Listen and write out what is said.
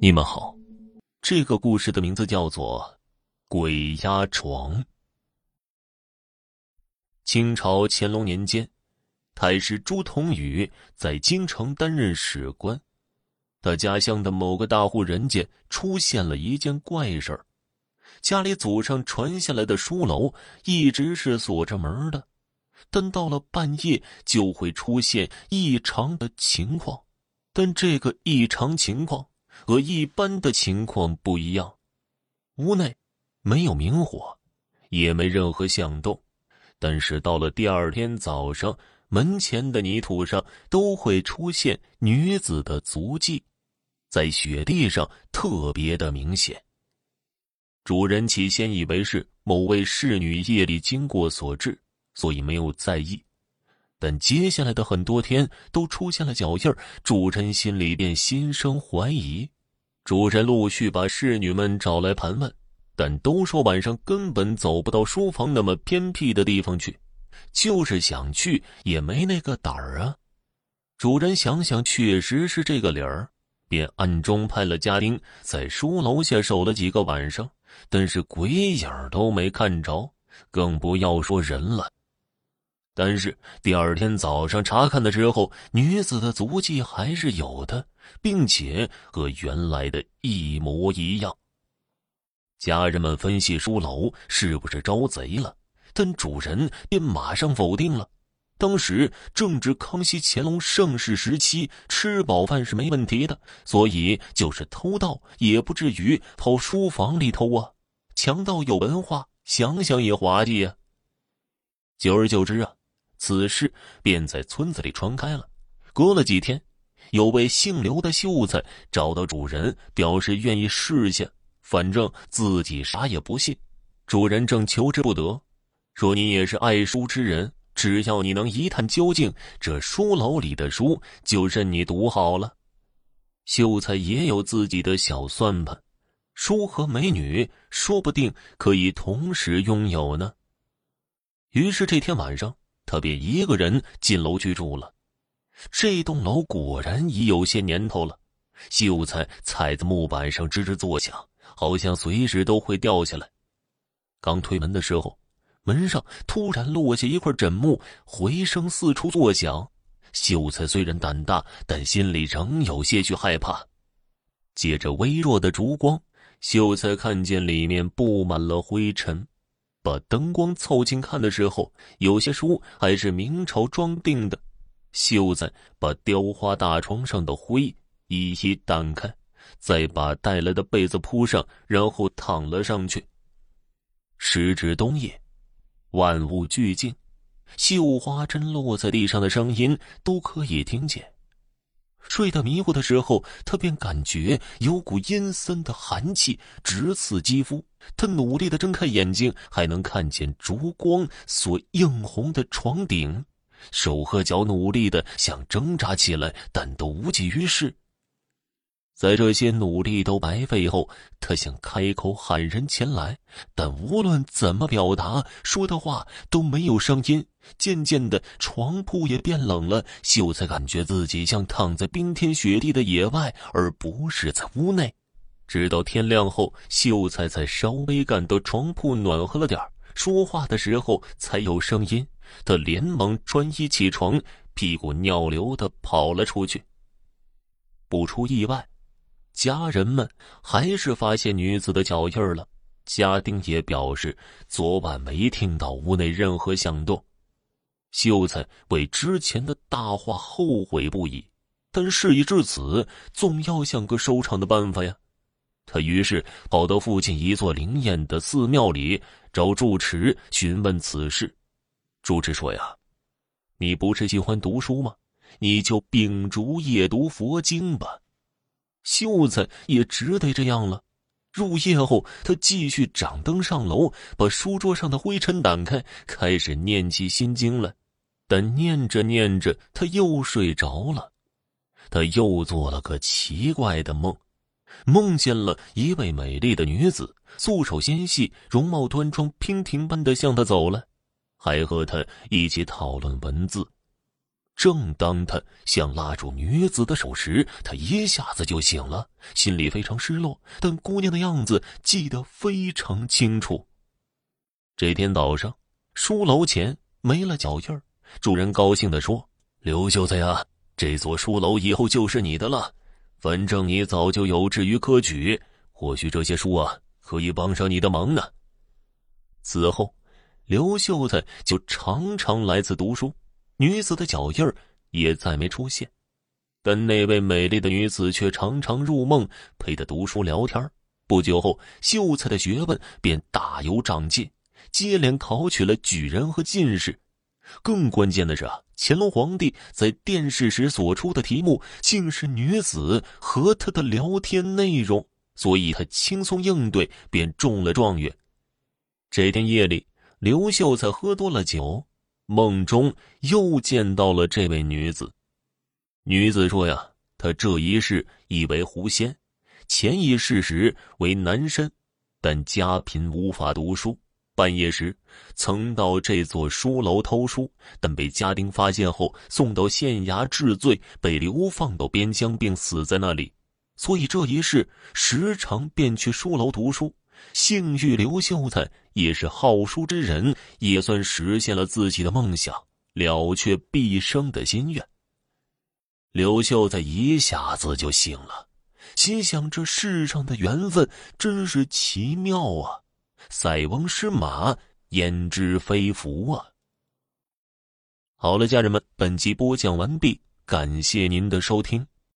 你们好，这个故事的名字叫做《鬼压床》。清朝乾隆年间，太师朱同宇在京城担任史官，他家乡的某个大户人家出现了一件怪事儿：家里祖上传下来的书楼一直是锁着门的，但到了半夜就会出现异常的情况，但这个异常情况。和一般的情况不一样，屋内没有明火，也没任何响动，但是到了第二天早上，门前的泥土上都会出现女子的足迹，在雪地上特别的明显。主人起先以为是某位侍女夜里经过所致，所以没有在意。但接下来的很多天都出现了脚印主人心里便心生怀疑。主人陆续把侍女们找来盘问，但都说晚上根本走不到书房那么偏僻的地方去，就是想去也没那个胆儿啊。主人想想，确实是这个理儿，便暗中派了家丁在书楼下守了几个晚上，但是鬼影都没看着，更不要说人了。但是第二天早上查看的时候，女子的足迹还是有的，并且和原来的一模一样。家人们分析书楼是不是招贼了，但主人便马上否定了。当时正值康熙、乾隆盛世时期，吃饱饭是没问题的，所以就是偷盗也不至于跑书房里偷啊。强盗有文化，想想也滑稽呀。久而久之啊。此事便在村子里传开了。隔了几天，有位姓刘的秀才找到主人，表示愿意试下，反正自己啥也不信。主人正求之不得，说：“你也是爱书之人，只要你能一探究竟，这书楼里的书就任你读好了。”秀才也有自己的小算盘，书和美女说不定可以同时拥有呢。于是这天晚上。他便一个人进楼居住了。这栋楼果然已有些年头了，秀才踩在木板上吱吱作响，好像随时都会掉下来。刚推门的时候，门上突然落下一块枕木，回声四处作响。秀才虽然胆大，但心里仍有些许害怕。借着微弱的烛光，秀才看见里面布满了灰尘。把灯光凑近看的时候，有些书还是明朝装订的。秀才把雕花大床上的灰一一掸开，再把带来的被子铺上，然后躺了上去。时至冬夜，万物俱静，绣花针落在地上的声音都可以听见。睡得迷糊的时候，他便感觉有股阴森的寒气直刺肌肤。他努力的睁开眼睛，还能看见烛光所映红的床顶，手和脚努力的想挣扎起来，但都无济于事。在这些努力都白费后，他想开口喊人前来，但无论怎么表达，说的话都没有声音。渐渐的，床铺也变冷了。秀才感觉自己像躺在冰天雪地的野外，而不是在屋内。直到天亮后，秀才才稍微感到床铺暖和了点说话的时候才有声音。他连忙穿衣起床，屁股尿流的跑了出去。不出意外。家人们还是发现女子的脚印了，家丁也表示昨晚没听到屋内任何响动。秀才为之前的大话后悔不已，但事已至此，总要想个收场的办法呀。他于是跑到附近一座灵验的寺庙里找住持询问此事。住持说：“呀，你不是喜欢读书吗？你就秉烛夜读佛经吧。”秀才也只得这样了。入夜后，他继续掌灯上楼，把书桌上的灰尘掸开，开始念起心经来。但念着念着，他又睡着了。他又做了个奇怪的梦，梦见了一位美丽的女子，素手纤细，容貌端庄，娉婷般的向他走来，还和他一起讨论文字。正当他想拉住女子的手时，他一下子就醒了，心里非常失落，但姑娘的样子记得非常清楚。这天早上，书楼前没了脚印儿，主人高兴地说：“刘秀才呀，这座书楼以后就是你的了。反正你早就有志于科举，或许这些书啊可以帮上你的忙呢。”此后，刘秀才就常常来此读书。女子的脚印也再没出现，但那位美丽的女子却常常入梦，陪他读书聊天。不久后，秀才的学问便大有长进，接连考取了举人和进士。更关键的是啊，乾隆皇帝在殿试时所出的题目竟是女子和他的聊天内容，所以他轻松应对，便中了状元。这天夜里，刘秀才喝多了酒。梦中又见到了这位女子，女子说：“呀，她这一世以为狐仙，前一世时为男身，但家贫无法读书。半夜时曾到这座书楼偷书，但被家丁发现后送到县衙治罪，被流放到边疆，并死在那里。所以这一世时常便去书楼读书。”幸遇刘秀才也是好书之人，也算实现了自己的梦想，了却毕生的心愿。刘秀才一下子就醒了，心想：这世上的缘分真是奇妙啊！塞翁失马，焉知非福啊！好了，家人们，本集播讲完毕，感谢您的收听。